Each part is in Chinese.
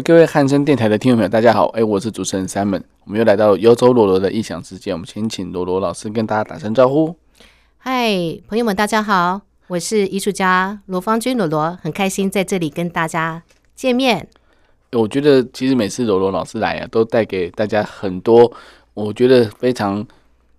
各位汉声电台的听众朋友，大家好，哎，我是主持人 Simon，我们又来到幽州罗罗的异想世界，我们先请罗罗老师跟大家打声招呼。嗨，朋友们，大家好，我是艺术家罗芳君罗罗，很开心在这里跟大家见面。我觉得其实每次罗罗老师来啊，都带给大家很多，我觉得非常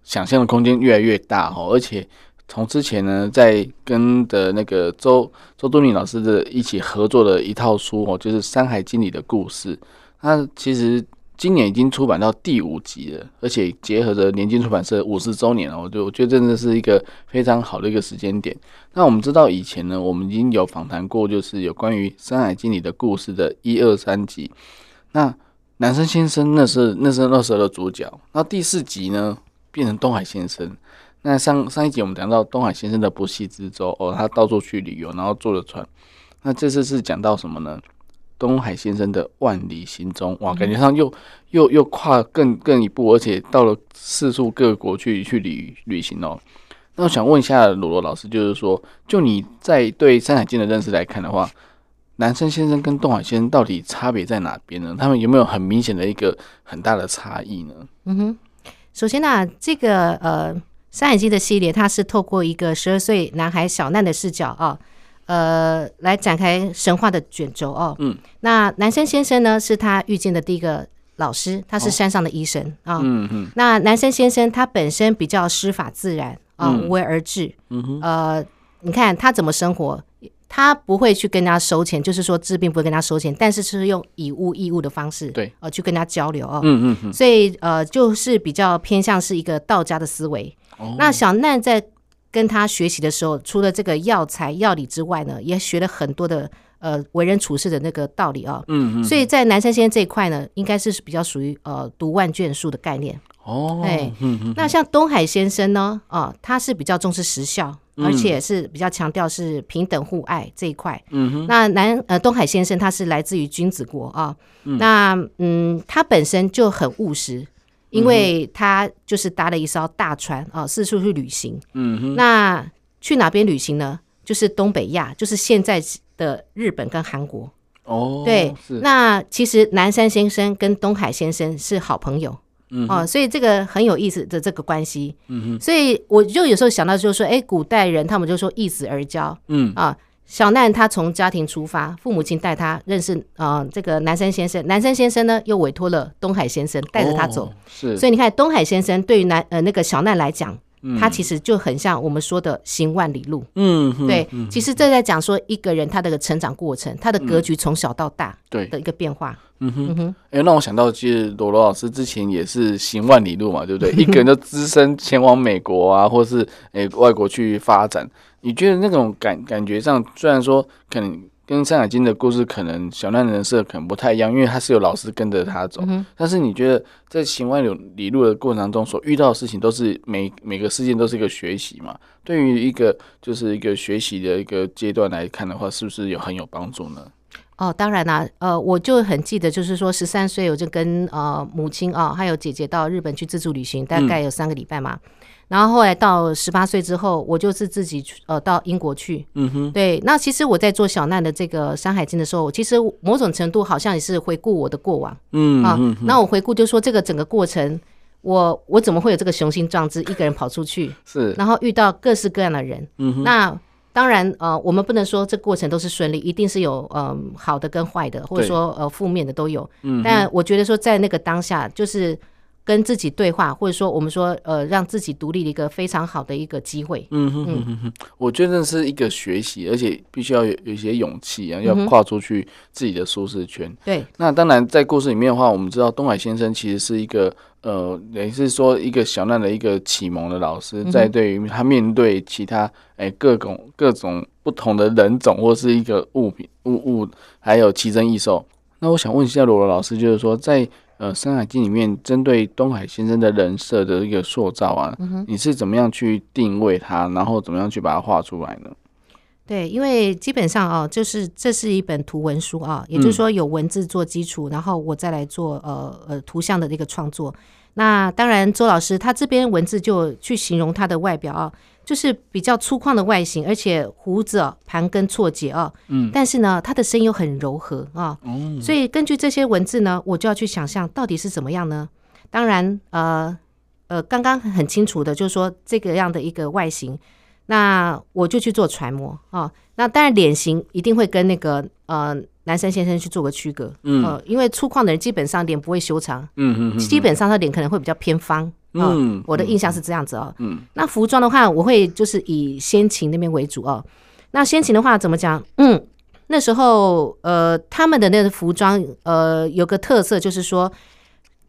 想象的空间越来越大哦，而且。从之前呢，在跟的那个周周敦闵老师的一起合作的一套书哦，就是《山海经》里的故事。那其实今年已经出版到第五集了，而且结合着联经出版社五十周年了，我就我觉得真的是一个非常好的一个时间点。那我们知道以前呢，我们已经有访谈过，就是有关于《山海经》里的故事的一二三集。那南山先生那是那是那时候的主角，那第四集呢，变成东海先生。那上上一集我们讲到东海先生的不系之舟哦，他到处去旅游，然后坐了船。那这次是讲到什么呢？东海先生的万里行踪，哇，感觉上又又又跨更更一步，而且到了四处各国去去旅旅行哦。那我想问一下罗罗老师，就是说，就你在对《山海经》的认识来看的话，南山先生跟东海先生到底差别在哪边呢？他们有没有很明显的一个很大的差异呢？嗯哼，首先呢、这个呃。《山海经》的系列，它是透过一个十二岁男孩小难的视角啊，呃，来展开神话的卷轴哦。嗯。那南山先生呢，是他遇见的第一个老师，他是山上的医生啊。嗯嗯。那南山先生他本身比较师法自然啊，无为而治。嗯哼。呃，你看他怎么生活？他不会去跟他收钱，就是说治病不会跟他收钱，但是是用以物易物的方式，对，呃，去跟他交流哦。嗯嗯嗯。所以呃，就是比较偏向是一个道家的思维。那小难在跟他学习的时候，除了这个药材药理之外呢，也学了很多的呃为人处事的那个道理啊。嗯嗯。所以在南山先生这一块呢，应该是比较属于呃读万卷书的概念。哦。哎。嗯嗯。那像东海先生呢，哦，他是比较重视时效，而且是比较强调是平等互爱这一块。嗯哼。那南呃东海先生他是来自于君子国啊。嗯。那嗯，他本身就很务实。因为他就是搭了一艘大船啊，四处去旅行。嗯哼。那去哪边旅行呢？就是东北亚，就是现在的日本跟韩国。哦。对。是。那其实南山先生跟东海先生是好朋友。嗯。哦，所以这个很有意思的这个关系。嗯哼。所以我就有时候想到，就是说，哎，古代人他们就说一子而教。嗯。啊。小难他从家庭出发，父母亲带他认识啊、呃，这个南山先生。南山先生呢，又委托了东海先生带着他走。哦、是，所以你看，东海先生对于南呃那个小难来讲，嗯、他其实就很像我们说的行万里路。嗯，对。嗯、其实这在讲说一个人他的成长过程，他的格局从小到大对的一个变化。嗯哼，哎、嗯欸，那我想到，其实罗罗老师之前也是行万里路嘛，对不对？一个人就只身前往美国啊，或是哎、欸、外国去发展。你觉得那种感感觉上，虽然说可能跟《山海经》的故事可能小难人设可能不太一样，因为他是有老师跟着他走。嗯、但是你觉得在行万里路的过程当中所遇到的事情，都是每每个事件都是一个学习嘛？对于一个就是一个学习的一个阶段来看的话，是不是有很有帮助呢？哦，当然啦，呃，我就很记得，就是说十三岁我就跟呃母亲啊、哦，还有姐姐到日本去自助旅行，大概有三个礼拜嘛。嗯然后后来到十八岁之后，我就是自己呃到英国去。嗯哼，对。那其实我在做小难的这个《山海经》的时候，其实某种程度好像也是回顾我的过往。嗯啊，那我回顾就说这个整个过程，我我怎么会有这个雄心壮志，一个人跑出去？是。然后遇到各式各样的人。嗯哼。那当然呃，我们不能说这过程都是顺利，一定是有嗯、呃、好的跟坏的，或者说呃负面的都有。嗯。但我觉得说在那个当下就是。跟自己对话，或者说我们说，呃，让自己独立的一个非常好的一个机会。嗯哼哼哼哼，我觉得是一个学习，而且必须要有有一些勇气啊，要跨出去自己的舒适圈。嗯、对。那当然，在故事里面的话，我们知道东海先生其实是一个，呃，也是说一个小难的一个启蒙的老师，在对于他面对其他哎、欸、各种各种不同的人种或是一个物品物物，还有奇珍异兽。那我想问一下罗罗老师，就是说在。呃《山海经》里面针对东海先生的人设的一个塑造啊，嗯、你是怎么样去定位他，然后怎么样去把它画出来呢？对，因为基本上啊，就是这是一本图文书啊，也就是说有文字做基础，嗯、然后我再来做呃呃图像的这个创作。那当然，周老师他这边文字就去形容他的外表啊，就是比较粗犷的外形，而且胡子啊盘根错节啊，嗯，但是呢，他的声音又很柔和啊，嗯，所以根据这些文字呢，我就要去想象到底是怎么样呢？当然，呃呃，刚刚很清楚的就是说这个样的一个外形。那我就去做揣摩啊，那当然脸型一定会跟那个呃南山先生去做个区隔，嗯、呃，因为粗犷的人基本上脸不会修长，嗯嗯，基本上他脸可能会比较偏方，呃、嗯，我的印象是这样子哦，嗯，那服装的话，我会就是以先秦那边为主哦，那先秦的话怎么讲？嗯，那时候呃他们的那个服装呃有个特色就是说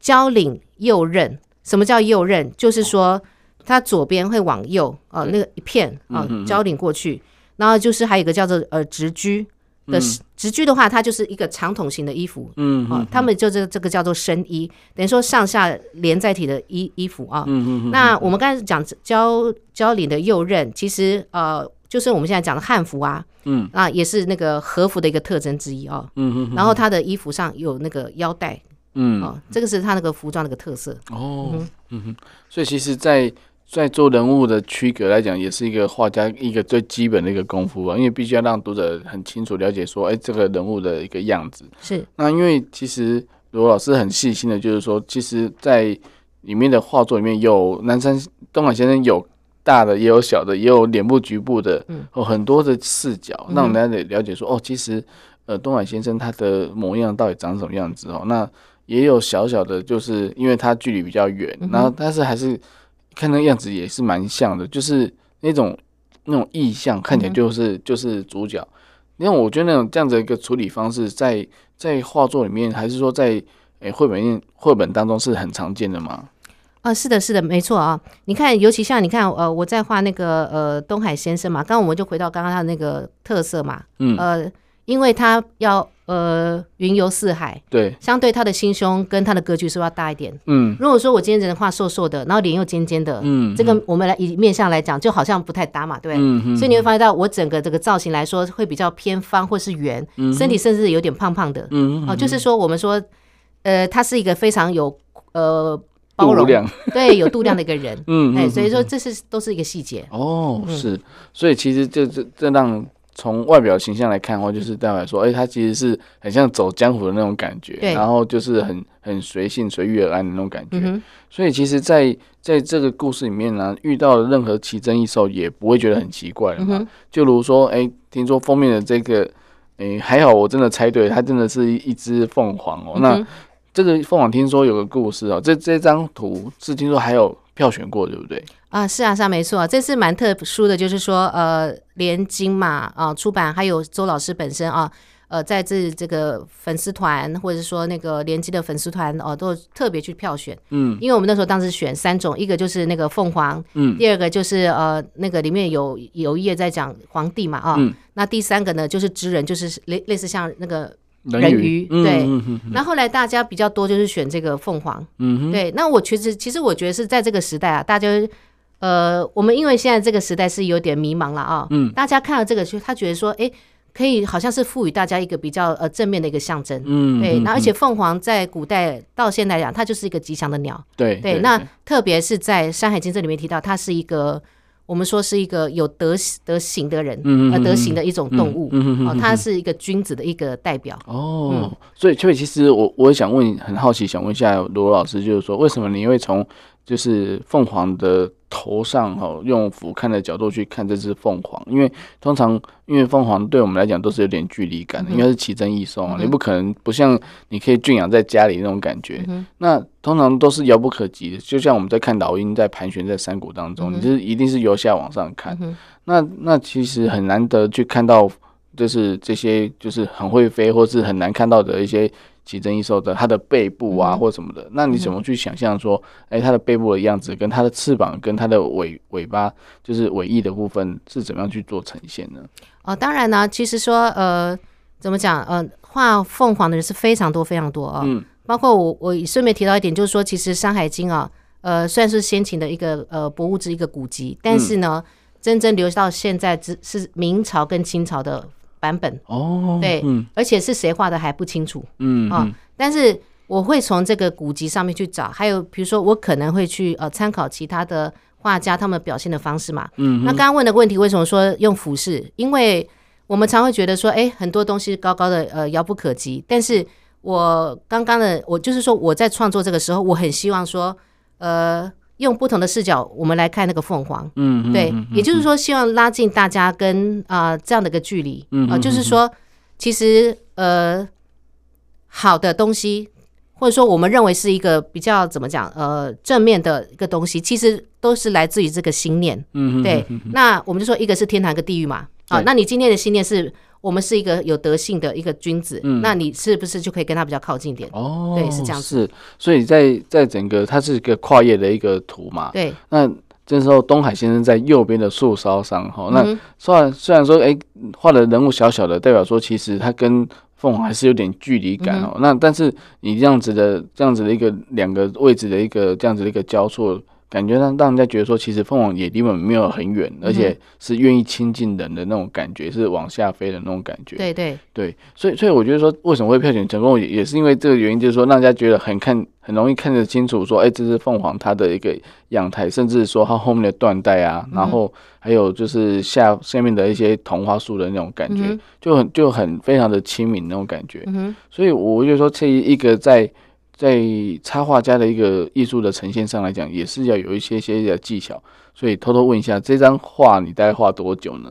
交领右衽，什么叫右衽？就是说。它左边会往右啊，那个一片啊，交领过去，然后就是还有一个叫做呃直裾的直裾的话，它就是一个长筒型的衣服，嗯，啊，他们就这这个叫做深衣，等于说上下连在一起的衣衣服啊。嗯嗯。那我们刚才讲交交领的右衽，其实呃，就是我们现在讲的汉服啊，嗯啊，也是那个和服的一个特征之一啊。嗯嗯。然后它的衣服上有那个腰带，嗯，啊，这个是它那个服装的一个特色。哦，嗯哼，所以其实，在在做人物的区隔来讲，也是一个画家一个最基本的一个功夫啊，因为必须要让读者很清楚了解说，哎，这个人物的一个样子。是。那因为其实罗老师很细心的，就是说，其实，在里面的画作里面有南山东海先生有大的，也有小的，也有脸部局部的，嗯，有很多的视角，让大家了解说，哦，其实呃，东海先生他的模样到底长什么样子哦。那也有小小的，就是因为他距离比较远，然后但是还是。看那个样子也是蛮像的，就是那种那种意象，看起来就是、嗯、就是主角。因为我觉得那种这样子一个处理方式在，在在画作里面，还是说在诶绘本里绘本当中是很常见的吗？啊、呃，是的，是的，没错啊。你看，尤其像你看，呃，我在画那个呃东海先生嘛，刚刚我们就回到刚刚他的那个特色嘛，嗯，呃，因为他要。呃，云游四海，对，相对他的心胸跟他的格局是不是要大一点？嗯，如果说我今天人画瘦瘦的，然后脸又尖尖的，嗯，这个我们来以面相来讲，就好像不太搭嘛，对不对？嗯嗯。所以你会发现到我整个这个造型来说，会比较偏方或是圆，嗯，身体甚至有点胖胖的，嗯哦，就是说我们说，呃，他是一个非常有呃包容，对，有度量的一个人，嗯，哎，所以说这是都是一个细节。哦，是，所以其实这这这让。从外表形象来看的话，就是代表说，哎、欸，他其实是很像走江湖的那种感觉，然后就是很很随性随遇而安的那种感觉。嗯、所以其实在，在在这个故事里面呢、啊，遇到任何奇珍异兽也不会觉得很奇怪了嘛。就如说，哎、欸，听说封面的这个，哎、欸，还好我真的猜对，它真的是一只凤凰哦。嗯、那这个凤凰听说有个故事哦，这这张图是听说还有票选过，对不对？啊，是啊，是啊，没错，这次蛮特殊的，就是说，呃，连经嘛，啊，出版还有周老师本身啊，呃，在这这个粉丝团或者说那个联经的粉丝团哦，都特别去票选，嗯，因为我们那时候当时选三种，一个就是那个凤凰，嗯，第二个就是呃那个里面有有一页在讲皇帝嘛，啊，嗯，那第三个呢就是知人，就是类类似像那个。人鱼，对，那后来大家比较多就是选这个凤凰，嗯哼，对。那我其实其实我觉得是在这个时代啊，大家呃，我们因为现在这个时代是有点迷茫了啊，嗯，大家看到这个就他觉得说，哎，可以好像是赋予大家一个比较呃正面的一个象征，嗯，对。那而且凤凰在古代到现在讲，它就是一个吉祥的鸟，对对。那特别是在《山海经》这里面提到，它是一个。我们说是一个有德德行的人，嗯呃，德行的一种动物，嗯哦，它是一个君子的一个代表。哦，所以，所以其实我我也想问，很好奇，想问一下罗老师，就是说，为什么你会从就是凤凰的头上哈，用俯瞰的角度去看这只凤凰，因为通常因为凤凰对我们来讲都是有点距离感的，应该是奇珍异兽啊，你不可能不像你可以圈养在家里那种感觉。那通常都是遥不可及的，就像我们在看老鹰在盘旋在山谷当中，你就是一定是由下往上看。那那其实很难得去看到，就是这些就是很会飞或是很难看到的一些。奇珍异兽的它的背部啊，或什么的，嗯、那你怎么去想象说，哎、它的背部的样子，跟它的翅膀，跟它的尾尾巴，就是尾翼的部分，是怎么样去做呈现呢？哦，当然呢，其实说，呃，怎么讲，呃，画凤凰的人是非常多非常多啊。嗯。包括我我顺便提到一点，就是说，其实《山海经》啊，呃，算是先秦的一个呃博物志一个古籍，但是呢，嗯、真正留到现在只是明朝跟清朝的版本。哦，对，嗯、而且是谁画的还不清楚，嗯啊，但是我会从这个古籍上面去找，还有比如说我可能会去呃参考其他的画家他们表现的方式嘛，嗯，那刚刚问的问题为什么说用俯视？因为我们常会觉得说，哎，很多东西高高的，呃，遥不可及。但是我刚刚的，我就是说，我在创作这个时候，我很希望说，呃，用不同的视角，我们来看那个凤凰。嗯，对，嗯、也就是说，希望拉近大家跟啊、呃、这样的一个距离。嗯，啊、呃，就是说，其实呃，好的东西，或者说我们认为是一个比较怎么讲，呃，正面的一个东西，其实都是来自于这个心念。嗯，对。那我们就说，一个是天堂，一个地狱嘛。啊，那你今天的心念是我们是一个有德性的一个君子，嗯，那你是不是就可以跟他比较靠近点？哦，对，是这样子。是，所以在在整个它是一个跨页的一个图嘛。对。那这时候东海先生在右边的树梢上，哈，那虽然虽然说，哎，画的人物小小的，代表说其实他跟凤凰还是有点距离感哦。那但是你这样子的这样子的一个两个位置的一个这样子的一个交错。感觉让让人家觉得说，其实凤凰也离我们没有很远，而且是愿意亲近人的那种感觉，是往下飞的那种感觉。对对对，所以所以我觉得说，为什么会票选成功，也也是因为这个原因，就是说让人家觉得很看很容易看得清楚，说，哎，这是凤凰它的一个样态，甚至说它后面的缎带啊，然后还有就是下下面的一些同花树的那种感觉，就很就很非常的亲民那种感觉。所以我就说，这一个在。在插画家的一个艺术的呈现上来讲，也是要有一些些的技巧。所以偷偷问一下，这张画你大概画多久呢？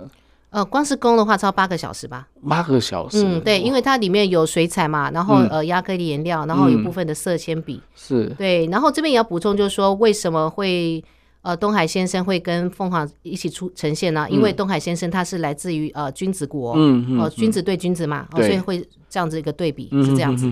呃，光是工的话，超八个小时吧。八个小时。嗯，对，因为它里面有水彩嘛，然后呃，亚克力颜料，然后有部分的色铅笔。是。对，然后这边也要补充，就是说为什么会。呃，东海先生会跟凤凰一起出呈现呢？因为东海先生他是来自于呃君子国，嗯哦，君子对君子嘛，哦，所以会这样子一个对比是这样子。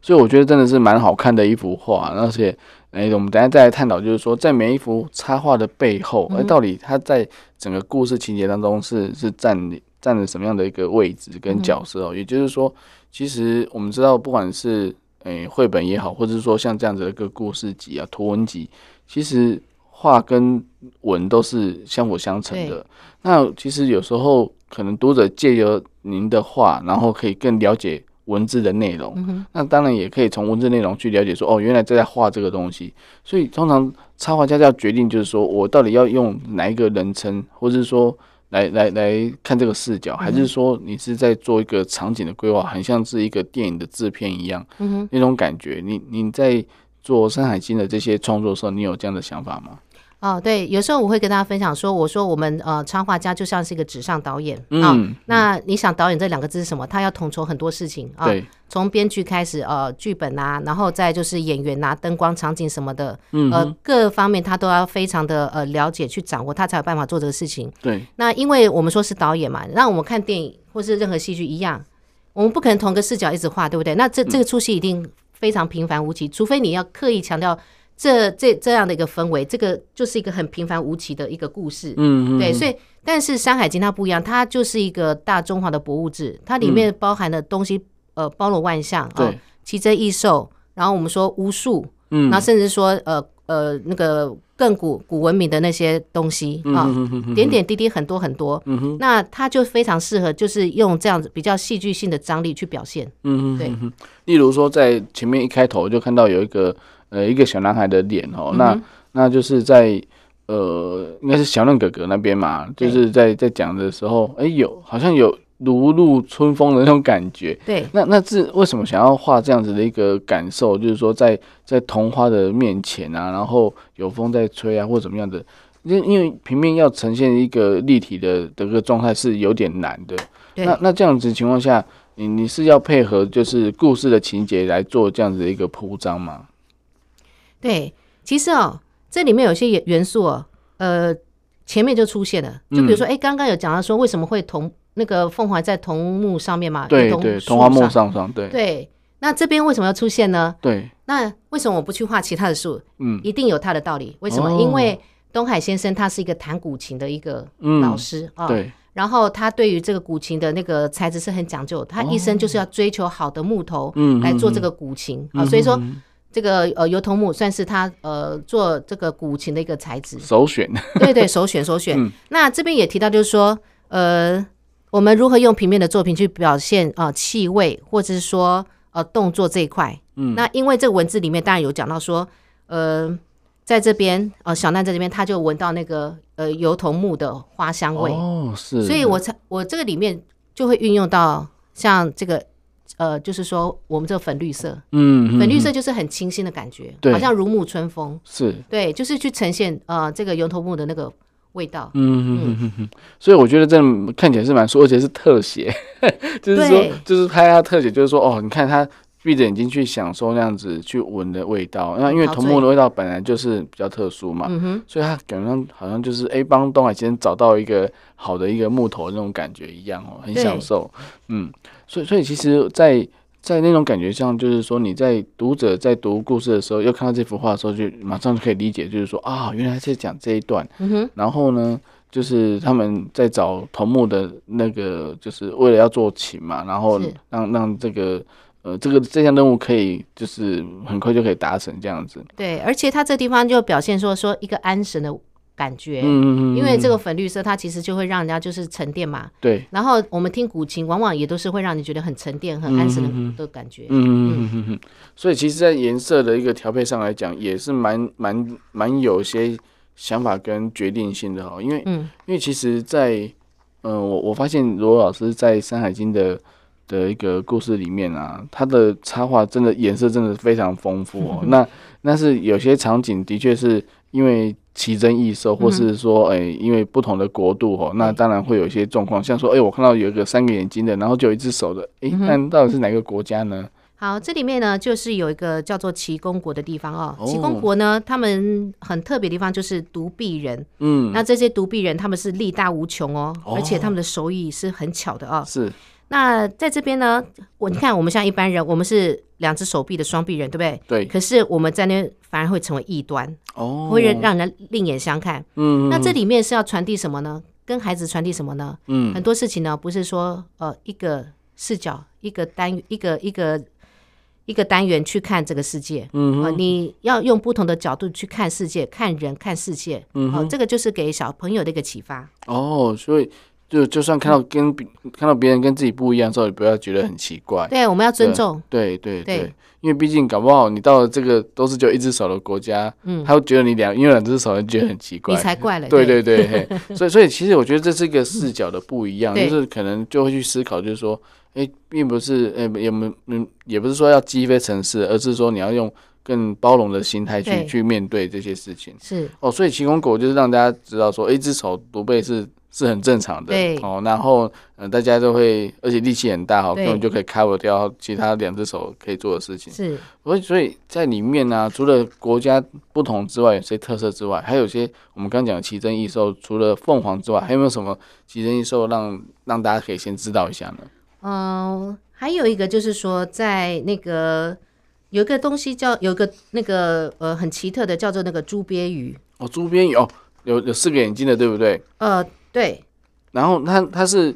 所以我觉得真的是蛮好看的一幅画，而且哎，我们等下再来探讨，就是说在每一幅插画的背后，哎，到底它在整个故事情节当中是是占占了什么样的一个位置跟角色哦？也就是说，其实我们知道，不管是哎绘本也好，或者是说像这样子的一个故事集啊、图文集，其实。画跟文都是相辅相成的。那其实有时候可能读者借由您的画，然后可以更了解文字的内容。那当然也可以从文字内容去了解说，哦，原来在画这个东西。所以通常插画家就要决定，就是说我到底要用哪一个人称，或者是说来来来看这个视角，还是说你是在做一个场景的规划，很像是一个电影的制片一样，那种感觉。你你在做《山海经》的这些创作的时候，你有这样的想法吗？哦，对，有时候我会跟大家分享说，我说我们呃插画家就像是一个纸上导演啊。嗯、那你想导演这两个字是什么？他要统筹很多事情啊，从编剧开始，呃，剧本啊，然后再就是演员啊、灯光、场景什么的，嗯、呃，各方面他都要非常的呃了解去掌握，他才有办法做这个事情。对。那因为我们说是导演嘛，那我们看电影或是任何戏剧一样，我们不可能同个视角一直画，对不对？那这这个出戏一定非常平凡无奇，除非你要刻意强调。这这这样的一个氛围，这个就是一个很平凡无奇的一个故事，嗯，嗯，对，所以但是《山海经》它不一样，它就是一个大中华的博物志，它里面包含的东西，呃，包罗万象，啊，奇珍异兽，然后我们说巫术，嗯，然后甚至说呃呃那个更古古文明的那些东西啊，点点滴滴很多很多，嗯哼，那它就非常适合，就是用这样子比较戏剧性的张力去表现，嗯哼，对，例如说在前面一开头就看到有一个。呃，一个小男孩的脸哦，那那就是在呃，应该是小嫩哥哥那边嘛，就是在在讲的时候，哎，有好像有如沐春风的那种感觉。对，那那是为什么想要画这样子的一个感受？就是说在，在在桐花的面前啊，然后有风在吹啊，或怎么样的？因因为平面要呈现一个立体的这个状态是有点难的。那那这样子情况下，你你是要配合就是故事的情节来做这样子的一个铺张吗？对，其实哦，这里面有些元元素哦，呃，前面就出现了。就比如说，哎、嗯，刚刚有讲到说，为什么会桐那个凤凰在桐木上面嘛？对对，桐花木上上对。对，那这边为什么要出现呢？对，那为什么我不去画其他的树？嗯，一定有它的道理。为什么？哦、因为东海先生他是一个弹古琴的一个老师啊。对。然后他对于这个古琴的那个材质是很讲究，他一生就是要追求好的木头来做这个古琴啊，所以说这个呃油桐木算是他呃做这个古琴的一个材质首选。对对，首选首选。那这边也提到就是说，呃，我们如何用平面的作品去表现啊气味，或者是说呃动作这一块。嗯，那因为这个文字里面当然有讲到说，呃。在这边，呃，小奈在这边，他就闻到那个呃油桐木的花香味。哦，是，所以我才我这个里面就会运用到像这个呃，就是说我们这个粉绿色，嗯，粉绿色就是很清新的感觉，好像如沐春风，是。对，就是去呈现呃这个油桐木的那个味道，嗯嗯嗯。嗯，所以我觉得这看起来是蛮舒服，而且是特写，就是说就是拍他特写，就是说哦，你看他。闭着眼睛去享受那样子去闻的味道，那因为桐木的味道本来就是比较特殊嘛，嗯、所以他感觉上好像就是哎，帮东海先找到一个好的一个木头的那种感觉一样哦，很享受。嗯，所以所以其实在，在在那种感觉上，就是说你在读者在读故事的时候，又看到这幅画的时候，就马上就可以理解，就是说啊，原来是讲这一段。嗯哼。然后呢，就是他们在找头目的那个，就是为了要做琴嘛，然后让让这个。呃，这个这项任务可以就是很快就可以达成这样子。对，而且他这地方就表现说说一个安神的感觉，嗯嗯嗯，因为这个粉绿色它其实就会让人家就是沉淀嘛。对。然后我们听古琴，往往也都是会让你觉得很沉淀、很安神的的感觉。嗯嗯嗯嗯。所以其实，在颜色的一个调配上来讲，也是蛮蛮蛮有些想法跟决定性的哦。因为，嗯，因为其实在，在呃，我我发现罗老师在《山海经》的。的一个故事里面啊，他的插画真的颜色真的非常丰富哦。那但是有些场景的确是因为奇珍异兽，或是说哎、欸，因为不同的国度哦，那当然会有一些状况，像说哎、欸，我看到有一个三个眼睛的，然后就有一只手的，哎、欸，那到底是哪个国家呢？好，这里面呢就是有一个叫做奇公国的地方哦。奇公国呢，他们很特别的地方就是独臂人。嗯，那这些独臂人他们是力大无穷哦，而且他们的手艺是很巧的哦。是。那在这边呢，我你看，我们像一般人，我们是两只手臂的双臂人，对不对？对。可是我们在那反而会成为异端，哦，会让人另眼相看。嗯。那这里面是要传递什么呢？跟孩子传递什么呢？嗯。很多事情呢，不是说呃一个视角、一个单、一个一个一个单元去看这个世界。嗯。呃，你要用不同的角度去看世界、看人、看世界。嗯。好，这个就是给小朋友的一个启发。哦，所以。就就算看到跟别看到别人跟自己不一样的时候，也不要觉得很奇怪。对，我们要尊重。对对对，因为毕竟搞不好你到了这个都是就一只手的国家，嗯，他会觉得你两因为两只手，觉得很奇怪。你才怪了。对对对，对 所以所以其实我觉得这是一个视角的不一样，就是可能就会去思考，就是说，哎，并不是，哎，也没嗯，也不是说要击飞城市，而是说你要用更包容的心态去去面对这些事情。是哦，所以齐公狗就是让大家知道说，一只手独背是。是很正常的，哦，然后呃，大家都会，而且力气很大哦，根本就可以 cover 掉其他两只手可以做的事情。是，所以所以在里面呢、啊，除了国家不同之外，有些特色之外，还有些我们刚讲的奇珍异兽，除了凤凰之外，还有没有什么奇珍异兽让让大家可以先知道一下呢？嗯、呃，还有一个就是说，在那个有一个东西叫有一个那个呃很奇特的叫做那个猪鳖鱼哦，猪鳖鱼哦，有有四个眼睛的，对不对？呃。对，然后它它是，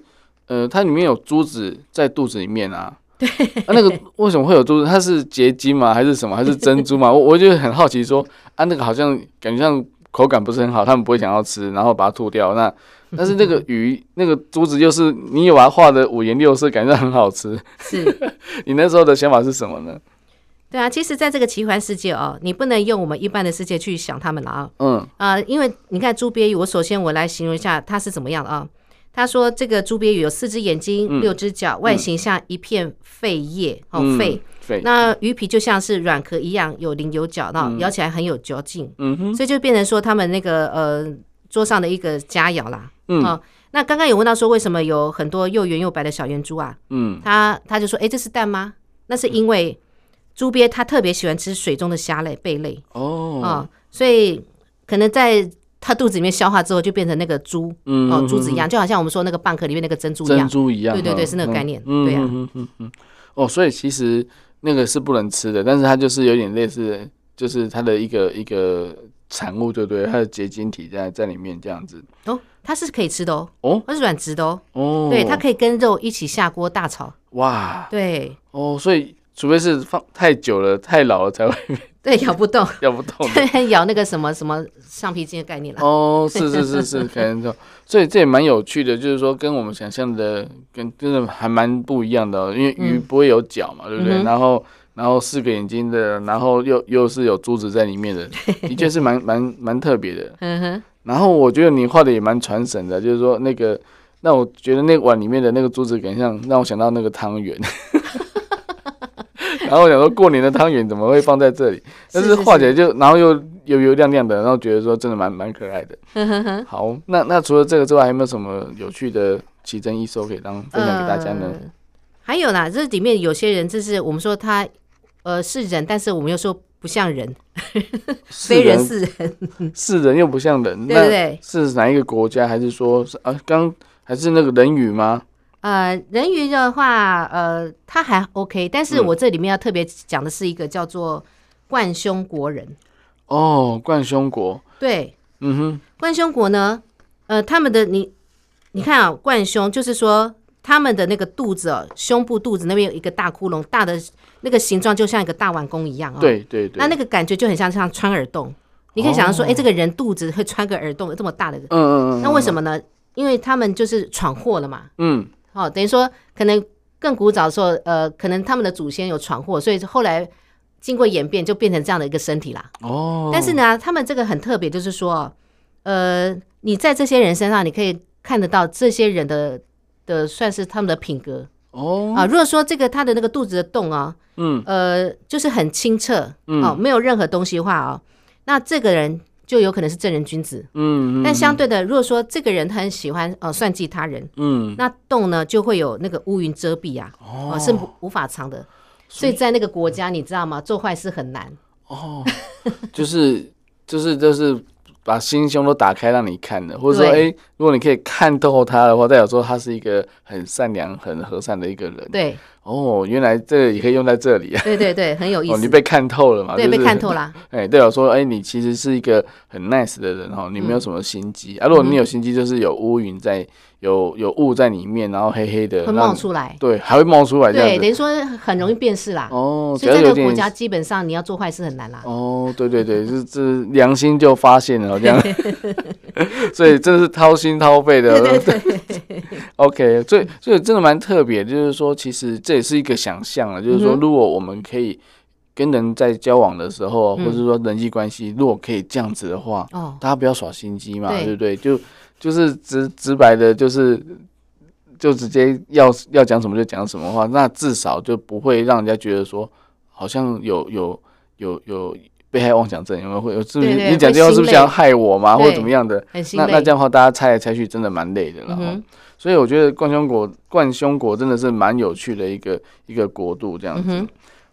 呃，它里面有珠子在肚子里面啊。对，啊，那个为什么会有珠子？它是结晶吗？还是什么？还是珍珠吗？我我就很好奇说，说啊，那个好像感觉像口感不是很好，他们不会想要吃，然后把它吐掉。那但是那个鱼那个珠子又是你有把它画的五颜六色，感觉很好吃。是，你那时候的想法是什么呢？对啊，其实，在这个奇幻世界哦，你不能用我们一般的世界去想他们了啊。嗯。啊、呃，因为你看朱鳖鱼，我首先我来形容一下它是怎么样的啊。他说这个朱鳖鱼有四只眼睛，嗯、六只脚，外形像一片肺叶、嗯、哦，肺。肺。那鱼皮就像是软壳一样，有鳞有角，那咬起来很有嚼劲。嗯哼。所以就变成说他们那个呃桌上的一个佳肴啦。嗯。哦，那刚刚有问到说为什么有很多又圆又白的小圆珠啊？嗯。他他就说，哎，这是蛋吗？那是因为。朱鳖它特别喜欢吃水中的虾类、贝类。哦，啊，所以可能在它肚子里面消化之后，就变成那个珠，嗯，哦，珠子一样，就好像我们说那个蚌壳里面那个珍珠一样，珍珠一样，对对对，是那个概念，对呀，嗯嗯嗯，哦，所以其实那个是不能吃的，但是它就是有点类似，就是它的一个一个产物，对不对？它的结晶体在在里面这样子。哦。它是可以吃的哦，哦，它是软质的哦，哦，对，它可以跟肉一起下锅大炒，哇，对，哦，所以除非是放太久了、太老了才会，对，咬不动，咬不动，对，咬那个什么什么橡皮筋的概念了。哦，是是是是，可能就，所以这也蛮有趣的，就是说跟我们想象的跟真的还蛮不一样的哦，因为鱼不会有脚嘛，对不对？然后。然后四个眼睛的，然后又又是有珠子在里面的，的确是蛮蛮蛮特别的。嗯哼。然后我觉得你画的也蛮传神的，就是说那个，那我觉得那碗里面的那个珠子，感像让我想到那个汤圆。然后我想说，过年的汤圆怎么会放在这里？但是画起来就，然后又油油亮亮的，然后觉得说真的蛮蛮可爱的。好，那那除了这个之外，还有没有什么有趣的奇珍异兽可以当分享给大家呢？呃、还有啦，这里面有些人就是我们说他。呃，是人，但是我们又说不像人，非人是人，是人又不像人，对对对，是哪一个国家？还是说是啊？刚还是那个人鱼吗？呃，人鱼的话，呃，他还 OK，但是我这里面要特别讲的是一个叫做冠胸国人。哦，冠胸国，对，嗯哼，冠胸国呢，呃，他们的你你看啊，冠胸就是说他们的那个肚子哦，胸部肚子那边有一个大窟窿，大的。那个形状就像一个大碗弓一样啊，对对对，那那个感觉就很像像穿耳洞，你可以想象说，哎，这个人肚子会穿个耳洞这么大的，嗯嗯嗯，那为什么呢？因为他们就是闯祸了嘛，嗯，哦，等于说可能更古早的时候，呃，可能他们的祖先有闯祸，所以后来经过演变就变成这样的一个身体啦。哦，但是呢，他们这个很特别，就是说，呃，你在这些人身上，你可以看得到这些人的的算是他们的品格。哦啊，如果说这个他的那个肚子的洞啊，嗯，呃，就是很清澈，嗯，哦，没有任何东西的话啊，那这个人就有可能是正人君子，嗯，但相对的，如果说这个人他很喜欢呃算计他人，嗯，那洞呢就会有那个乌云遮蔽啊，哦，是无法藏的，所以在那个国家你知道吗？做坏事很难，哦，就是就是就是。把心胸都打开让你看的，或者说，哎、欸，如果你可以看透他的话，代表说他是一个很善良、很和善的一个人。对，哦，原来这个也可以用在这里啊。对对对，很有意思。哦，你被看透了嘛？对，就是、被看透啦。哎、欸，代表说，哎、欸，你其实是一个很 nice 的人哈，你没有什么心机、嗯、啊。如果你有心机，就是有乌云在。有有雾在里面，然后黑黑的会冒出来，对，还会冒出来，对，等于说很容易辨识啦。哦，所以在这个国家基本上你要做坏事很难啦。哦，对对对，这这良心就发现了这样，所以真的是掏心掏肺的。对对对。OK，所以所以真的蛮特别，就是说其实这也是一个想象啊，就是说如果我们可以跟人在交往的时候，或者说人际关系，如果可以这样子的话，哦，大家不要耍心机嘛，对不对？就。就是直直白的，就是就直接要要讲什么就讲什么话，那至少就不会让人家觉得说好像有有有有被害妄想症，有没有会有？是不是你讲这句话是不是想要害我吗？或者怎么样的？那那这样的话，大家猜来猜去，真的蛮累的了。嗯、所以我觉得冠胸国冠胸国真的是蛮有趣的一个一个国度，这样子。嗯、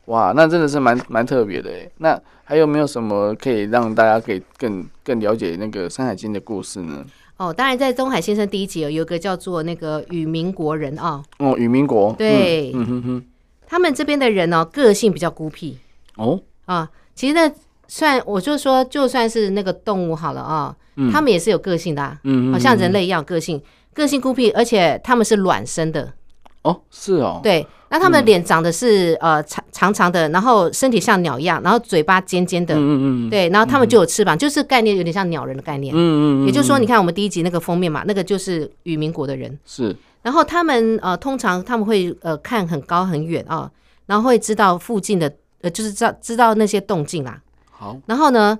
哇，那真的是蛮蛮特别的诶。那还有没有什么可以让大家可以更更了解那个《山海经》的故事呢？哦，当然，在东海先生第一集有有个叫做那个与民国人啊。哦，与民国。对，嗯哼哼，他们这边的人呢，个性比较孤僻。哦。啊，其实呢，算我就说，就算是那个动物好了啊，他们也是有个性的啊。嗯，好像人类一样个性，个性孤僻，而且他们是卵生的。哦，是哦。对。那他们的脸长得是呃长长长的，然后身体像鸟一样，然后嘴巴尖尖的，嗯嗯对，然后他们就有翅膀，就是概念有点像鸟人的概念，嗯嗯也就是说，你看我们第一集那个封面嘛，那个就是与民国的人，是。然后他们呃通常他们会呃看很高很远啊，然后会知道附近的呃就是知道知道那些动静啦。好。然后呢，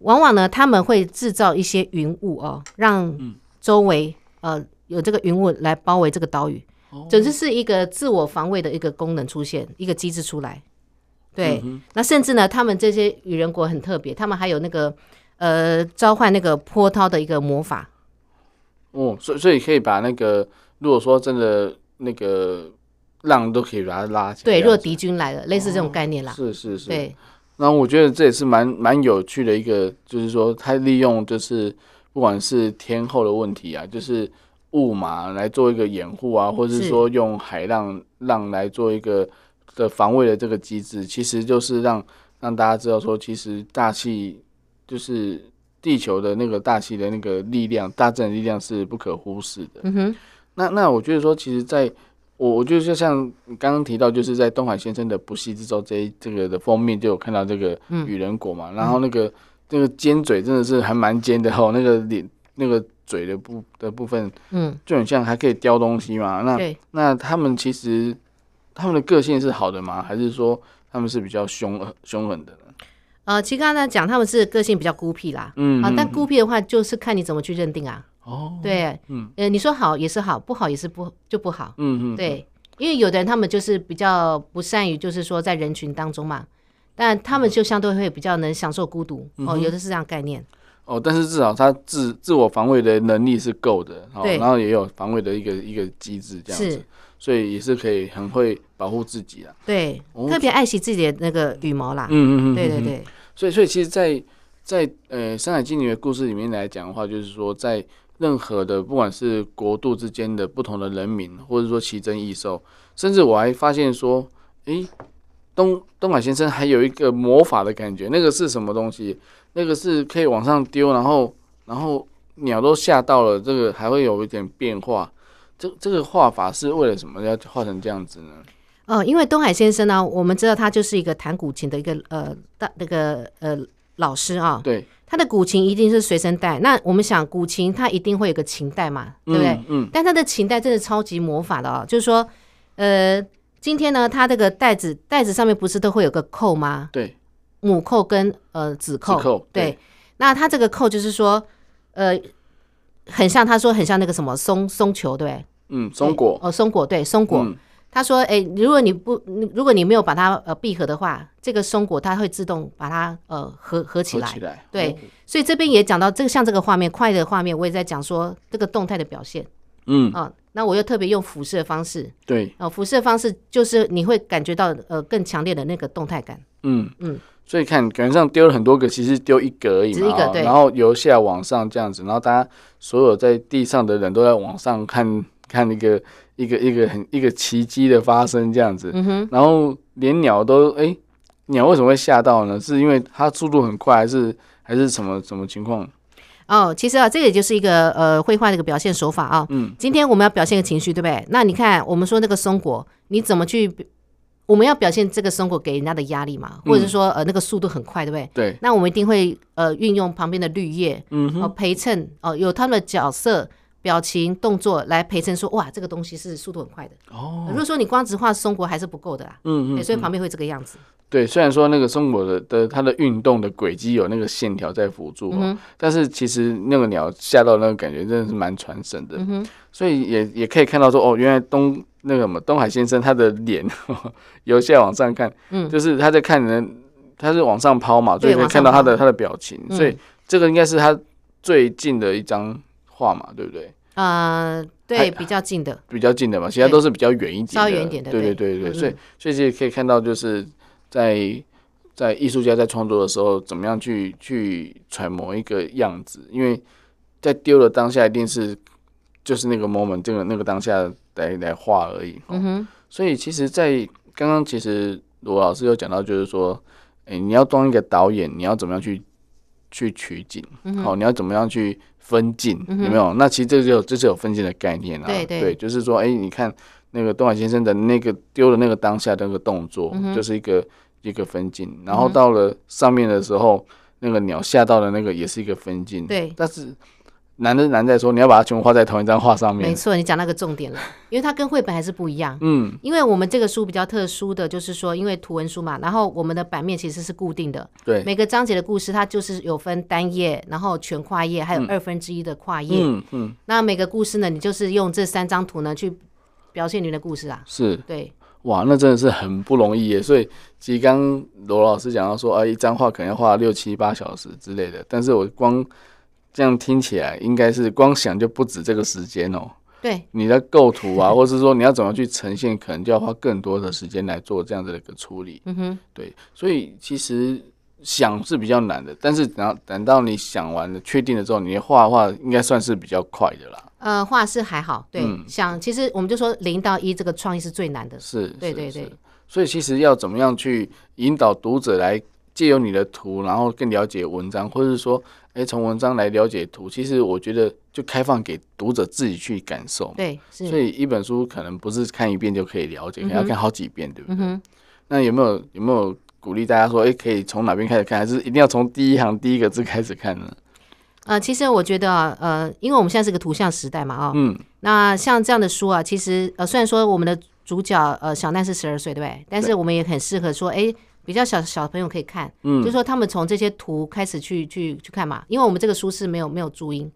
往往呢他们会制造一些云雾哦，让周围呃有这个云雾来包围这个岛屿。总之是一个自我防卫的一个功能出现，一个机制出来。对，嗯、那甚至呢，他们这些与人国很特别，他们还有那个呃召唤那个波涛的一个魔法。哦，所以所以可以把那个，如果说真的那个浪都可以把它拉起来。对，如果敌军来了，类似这种概念啦。哦、是是是。对。那我觉得这也是蛮蛮有趣的一个，就是说他利用就是不管是天后的问题啊，就是。雾嘛，来做一个掩护啊，或者是说用海浪浪来做一个的防卫的这个机制，其实就是让让大家知道说，其实大气就是。地球的那个大气的那个力量，大自然力量是不可忽视的。嗯哼，那那我觉得说，其实在我我觉得就像刚刚提到，就是在东海先生的《不息之舟》这一这个的封面就有看到这个雨人果嘛，嗯、然后那个那个尖嘴真的是还蛮尖的吼，那个脸那个嘴的部的部分，嗯，就很像还可以叼东西嘛。那对那他们其实他们的个性是好的吗？还是说他们是比较凶凶狠的呢？呃，其实刚才讲他们是个性比较孤僻啦，嗯，啊，但孤僻的话就是看你怎么去认定啊。哦，对，嗯，呃，你说好也是好，不好也是不就不好，嗯嗯，对，因为有的人他们就是比较不善于，就是说在人群当中嘛，但他们就相对会比较能享受孤独，嗯、哦，有的是这样概念。哦，但是至少他自自我防卫的能力是够的，哦，对然后也有防卫的一个一个机制这样子，所以也是可以很会保护自己啊。对，哦、特别爱惜自己的那个羽毛啦。嗯嗯嗯，对对对。所以所以其实在，在在呃《山海经》里的故事里面来讲的话，就是说在。任何的，不管是国度之间的不同的人民，或者说奇珍异兽，甚至我还发现说，诶，东东海先生还有一个魔法的感觉，那个是什么东西？那个是可以往上丢，然后然后鸟都吓到了，这个还会有一点变化。这这个画法是为了什么要画成这样子呢？哦，因为东海先生呢，我们知道他就是一个弹古琴的一个呃大那个呃老师啊。对。他的古琴一定是随身带，那我们想古琴它一定会有个琴带嘛，对不对？嗯。嗯，但他的琴带真的超级魔法的哦，就是说，呃，今天呢，他这个袋子袋子上面不是都会有个扣吗？对，母扣跟呃子扣。子扣。对。对，那它这个扣就是说，呃，很像他说很像那个什么松松球，对，嗯，松果。哦，松果，对，松果。嗯他说：“哎、欸，如果你不，如果你没有把它呃闭合的话，这个松果它会自动把它呃合合起来。起来对，哦、所以这边也讲到这个像这个画面，快的画面，我也在讲说这个动态的表现。嗯啊，那我又特别用辐射方式。对，哦、呃，辐射方式就是你会感觉到呃更强烈的那个动态感。嗯嗯，所以看感觉上丢了很多个，其实丢一个而已嘛。只一个对。然后由下往上这样子，然后大家所有在地上的人都在往上看看那个。”一个一个很一个奇迹的发生这样子，嗯、然后连鸟都哎、欸，鸟为什么会吓到呢？是因为它速度很快，还是还是什么什么情况？哦，其实啊，这个也就是一个呃绘画的一个表现手法啊。嗯，今天我们要表现个情绪，对不对？那你看，我们说那个松果，你怎么去？我们要表现这个松果给人家的压力嘛，或者是说呃那个速度很快，对不对？对。那我们一定会呃运用旁边的绿叶，嗯哼，陪衬哦、呃，有他们的角色。表情动作来陪衬说，哇，这个东西是速度很快的。哦，如果说你光只画松果还是不够的啦。嗯嗯，所以旁边会这个样子。对，虽然说那个松果的的它的运动的轨迹有那个线条在辅助，嗯、但是其实那个鸟吓到那个感觉真的是蛮传神的。嗯哼，所以也也可以看到说，哦，原来东那个什么东海先生他的脸 由下往上看，嗯，就是他在看人，他是往上抛嘛，所以可以看到他的他的表情，嗯、所以这个应该是他最近的一张画嘛，对不对？呃，对，比较近的，比较近的嘛，其他都是比较远一点的，稍远一点的，对。对对对，所以所以其实可以看到，就是在在艺术家在创作的时候，怎么样去去揣摩一个样子，因为在丢了当下，一定是就是那个 moment，这个那个当下来来画而已。嗯哼，所以其实，在刚刚其实罗老师有讲到，就是说，哎，你要当一个导演，你要怎么样去去取景？好，你要怎么样去？分镜有没有？那其实这就这是有分镜的概念啊。对对，对，就是说，哎、欸，你看那个东海先生的那个丢的那个当下的那个动作，嗯、就是一个一个分镜。然后到了上面的时候，嗯、那个鸟吓到的那个也是一个分镜。对，但是。难的难在说，你要把它全部画在同一张画上面。没错，你讲那个重点了，因为它跟绘本还是不一样。嗯，因为我们这个书比较特殊的就是说，因为图文书嘛，然后我们的版面其实是固定的。对，每个章节的故事它就是有分单页，然后全跨页，还有二分之一的跨页。嗯嗯。那每个故事呢，你就是用这三张图呢去表现你的故事啊。是。对。哇，那真的是很不容易耶。所以，其实刚罗老师讲到说，啊，一张画可能要画六七八小时之类的，但是我光。这样听起来应该是光想就不止这个时间哦。对，你的构图啊，或是说你要怎么去呈现，可能就要花更多的时间来做这样的一个处理。嗯哼，对，所以其实想是比较难的，但是等到等到你想完了、确定了之后，你画的话应该算是比较快的啦。呃，画是还好，对，嗯、想其实我们就说零到一这个创意是最难的。是，对对对。所以其实要怎么样去引导读者来借由你的图，然后更了解文章，或者是说。哎，从文章来了解图，其实我觉得就开放给读者自己去感受。对，是。所以一本书可能不是看一遍就可以了解，可能要看好几遍，对不对？嗯、那有没有有没有鼓励大家说，哎，可以从哪边开始看，还是一定要从第一行第一个字开始看呢？呃，其实我觉得，呃，因为我们现在是个图像时代嘛，啊、哦，嗯，那像这样的书啊，其实呃，虽然说我们的主角呃小奈是十二岁，对不对？但是我们也很适合说，哎。比较小小朋友可以看，嗯，就是说他们从这些图开始去去去看嘛，因为我们这个书是没有没有注音。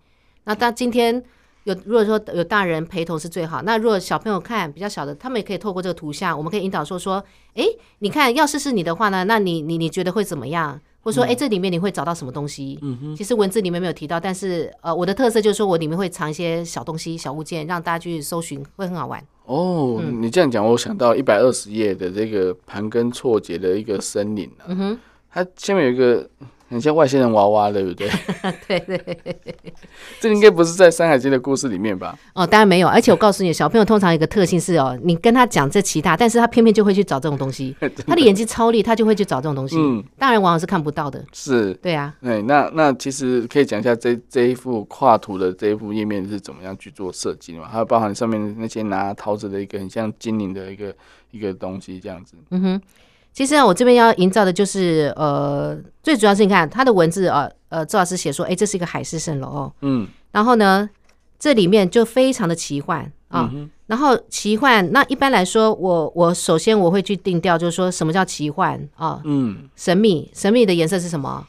那当今天有如果说有大人陪同是最好，那如果小朋友看比较小的，他们也可以透过这个图像，我们可以引导说说，哎，你看，要是是你的话呢，那你你你觉得会怎么样？或者说，哎，这里面你会找到什么东西？嗯哼，其实文字里面没有提到，但是呃，我的特色就是说我里面会藏一些小东西、小物件，让大家去搜寻，会很好玩。哦，嗯、你这样讲，我想到一百二十页的这个盘根错节的一个森林啊，嗯哼，它下面有一个。很像外星人娃娃，对不对？对 对，这应该不是在《山海经》的故事里面吧？哦，当然没有。而且我告诉你，小朋友通常有一个特性是哦，你跟他讲这其他，但是他偏偏就会去找这种东西。的他的眼睛超力，他就会去找这种东西。嗯，当然往往是看不到的。是，对啊。哎，那那其实可以讲一下这这一幅跨图的这一幅页面是怎么样去做设计的嘛？还有包含上面那些拿桃子的一个很像精灵的一个一个东西这样子。嗯哼。其实啊我这边要营造的就是，呃，最主要是你看它的文字啊，呃，周老师写说，哎，这是一个海市蜃楼哦，嗯，然后呢，这里面就非常的奇幻啊，嗯、然后奇幻，那一般来说，我我首先我会去定调，就是说什么叫奇幻啊？嗯，神秘，神秘的颜色是什么？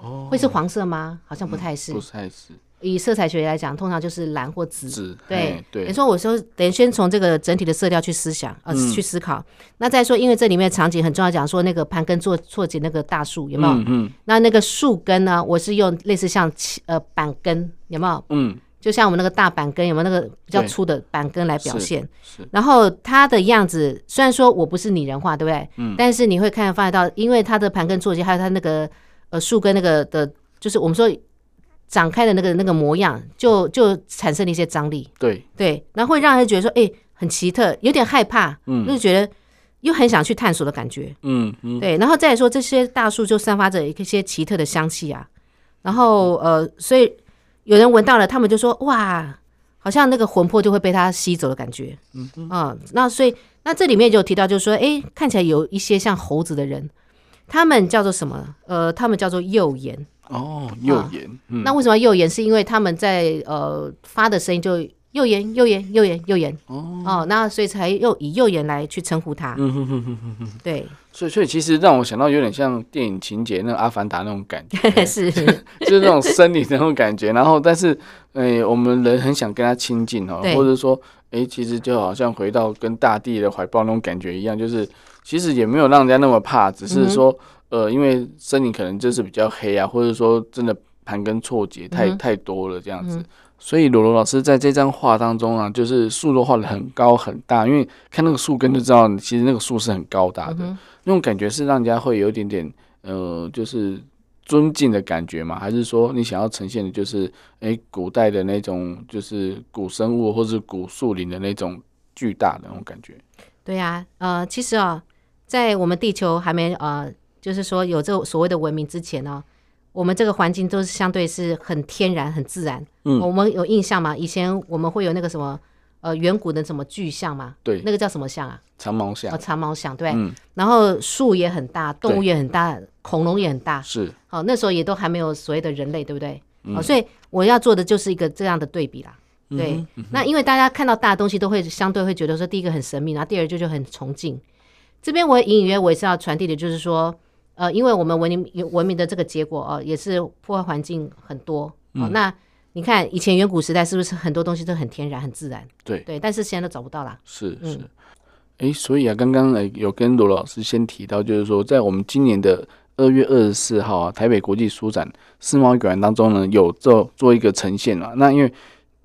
哦，会是黄色吗？好像不太是，嗯、不太是。以色彩学来讲，通常就是蓝或紫。紫对对。你说我说，等于先从这个整体的色调去思想，呃，嗯、去思考。那再说，因为这里面场景很重要，讲说那个盘根错错节那个大树有没有？嗯。嗯那那个树根呢？我是用类似像呃板根有没有？嗯。就像我们那个大板根有没有那个比较粗的板根来表现？是。是然后它的样子，虽然说我不是拟人化，对不对？嗯。但是你会看发现到，因为它的盘根错节，还有它那个呃树根那个的，就是我们说。展开的那个那个模样，就就产生了一些张力。对对，然后会让人觉得说，哎、欸，很奇特，有点害怕，嗯，就觉得又很想去探索的感觉。嗯嗯，对，然后再来说，这些大树就散发着一些奇特的香气啊。然后呃，所以有人闻到了，他们就说，哇，好像那个魂魄就会被它吸走的感觉。嗯嗯，啊，那所以那这里面就有提到，就是说，哎、欸，看起来有一些像猴子的人，他们叫做什么？呃，他们叫做右眼。哦，右眼。啊嗯、那为什么右眼？是因为他们在呃发的声音就右眼、右眼、右眼、右眼。哦，哦，那所以才又以右眼来去称呼他。嗯哼哼哼哼。对。所以，所以其实让我想到有点像电影情节，那个《阿凡达》那种感觉。是。就是那种森林那种感觉。然后，但是，哎、欸，我们人很想跟他亲近哦，或者说，哎、欸，其实就好像回到跟大地的怀抱那种感觉一样，就是其实也没有让人家那么怕，只是说。嗯呃，因为森林可能就是比较黑啊，或者说真的盘根错节太、嗯、太多了这样子，嗯、所以罗罗老师在这张画当中啊，就是树都画的很高很大，因为看那个树根就知道，其实那个树是很高大的，嗯、那种感觉是让人家会有一点点呃，就是尊敬的感觉嘛，还是说你想要呈现的就是哎，古代的那种就是古生物或是古树林的那种巨大的那种感觉？对呀、啊，呃，其实啊，在我们地球还没呃。就是说，有这个所谓的文明之前呢，我们这个环境都是相对是很天然、很自然。嗯，我们有印象吗？以前我们会有那个什么呃远古的什么巨象嘛？对，那个叫什么象啊？长毛象。哦，长毛象对。嗯。然后树也很大，动物也很大，恐龙也很大。是。好，那时候也都还没有所谓的人类，对不对？嗯。好，所以我要做的就是一个这样的对比啦。对。嗯嗯、那因为大家看到大的东西，都会相对会觉得说，第一个很神秘，然后第二就就很崇敬。这边我隐隐约我也是要传递的，就是说。呃，因为我们文明文明的这个结果哦、呃，也是破坏环境很多哦、嗯呃。那你看以前远古时代是不是很多东西都很天然、很自然？对对，但是现在都找不到啦。是是，哎、嗯，所以啊，刚刚呃有跟罗老师先提到，就是说在我们今年的二月二十四号啊，台北国际书展世贸馆当中呢，有做做一个呈现啊。那因为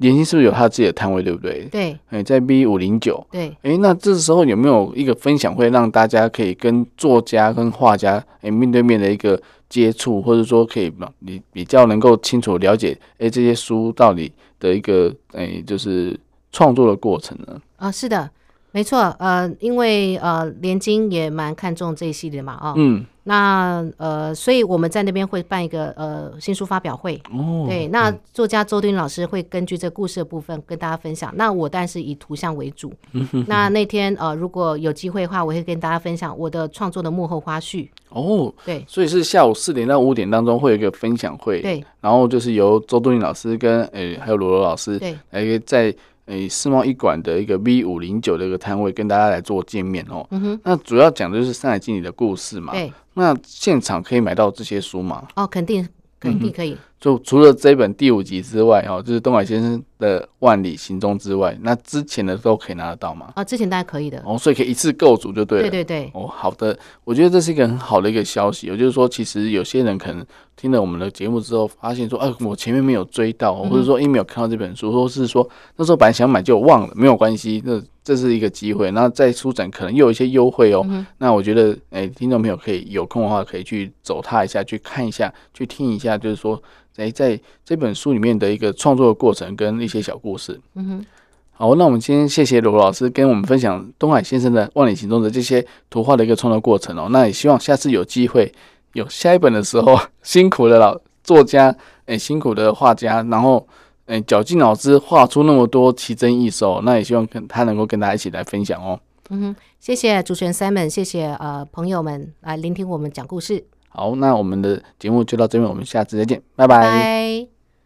联心是不是有他自己的摊位，对不对？对，哎，在 B 五零九。对，哎，那这时候有没有一个分享会，让大家可以跟作家、跟画家哎面对面的一个接触，或者说可以你比较能够清楚了解哎这些书到底的一个哎就是创作的过程呢？啊，是的，没错，呃，因为呃，联经也蛮看重这一系列嘛，啊、哦，嗯，那呃，所以我们在那边会办一个呃新书发表会，哦，对，那作家周敦老师会根据这个故事的部分跟大家分享，那我当然是以图像为主，嗯哼。哼，那那天呃，如果有机会的话，我会跟大家分享我的创作的幕后花絮，哦，对，所以是下午四点到五点当中会有一个分享会，对，然后就是由周敦老师跟诶、欸、还有罗罗老师，对，来在。诶，世贸一馆的一个 V 五零九的一个摊位，跟大家来做见面哦。嗯哼，那主要讲的就是《上海经》理的故事嘛。对，那现场可以买到这些书吗？哦，肯定，肯定可以。嗯就除了这本第五集之外，哦，就是东海先生的《万里行踪》之外，那之前的都可以拿得到吗？啊，之前大家可以的。哦，所以可以一次购足就对了。对对对。哦，好的，我觉得这是一个很好的一个消息。也就是说，其实有些人可能听了我们的节目之后，发现说，啊，我前面没有追到，或者说因为没有看到这本书，或是说那时候本来想买就忘了，没有关系，那这是一个机会。那在书展可能又有一些优惠哦。嗯、那我觉得，哎、欸，听众朋友可以有空的话，可以去走踏一下，去看一下，去听一下，就是说。在在这本书里面的一个创作的过程跟一些小故事，嗯哼，好，那我们今天谢谢罗老师跟我们分享东海先生的《万里行踪》的这些图画的一个创作过程哦。那也希望下次有机会有下一本的时候，辛苦的老作家，哎、欸，辛苦的画家，然后诶，绞尽脑汁画出那么多奇珍异兽，那也希望跟他能够跟大家一起来分享哦。嗯哼，谢谢主持人 Simon，谢谢呃朋友们来聆听我们讲故事。好，那我们的节目就到这边，我们下次再见，拜拜。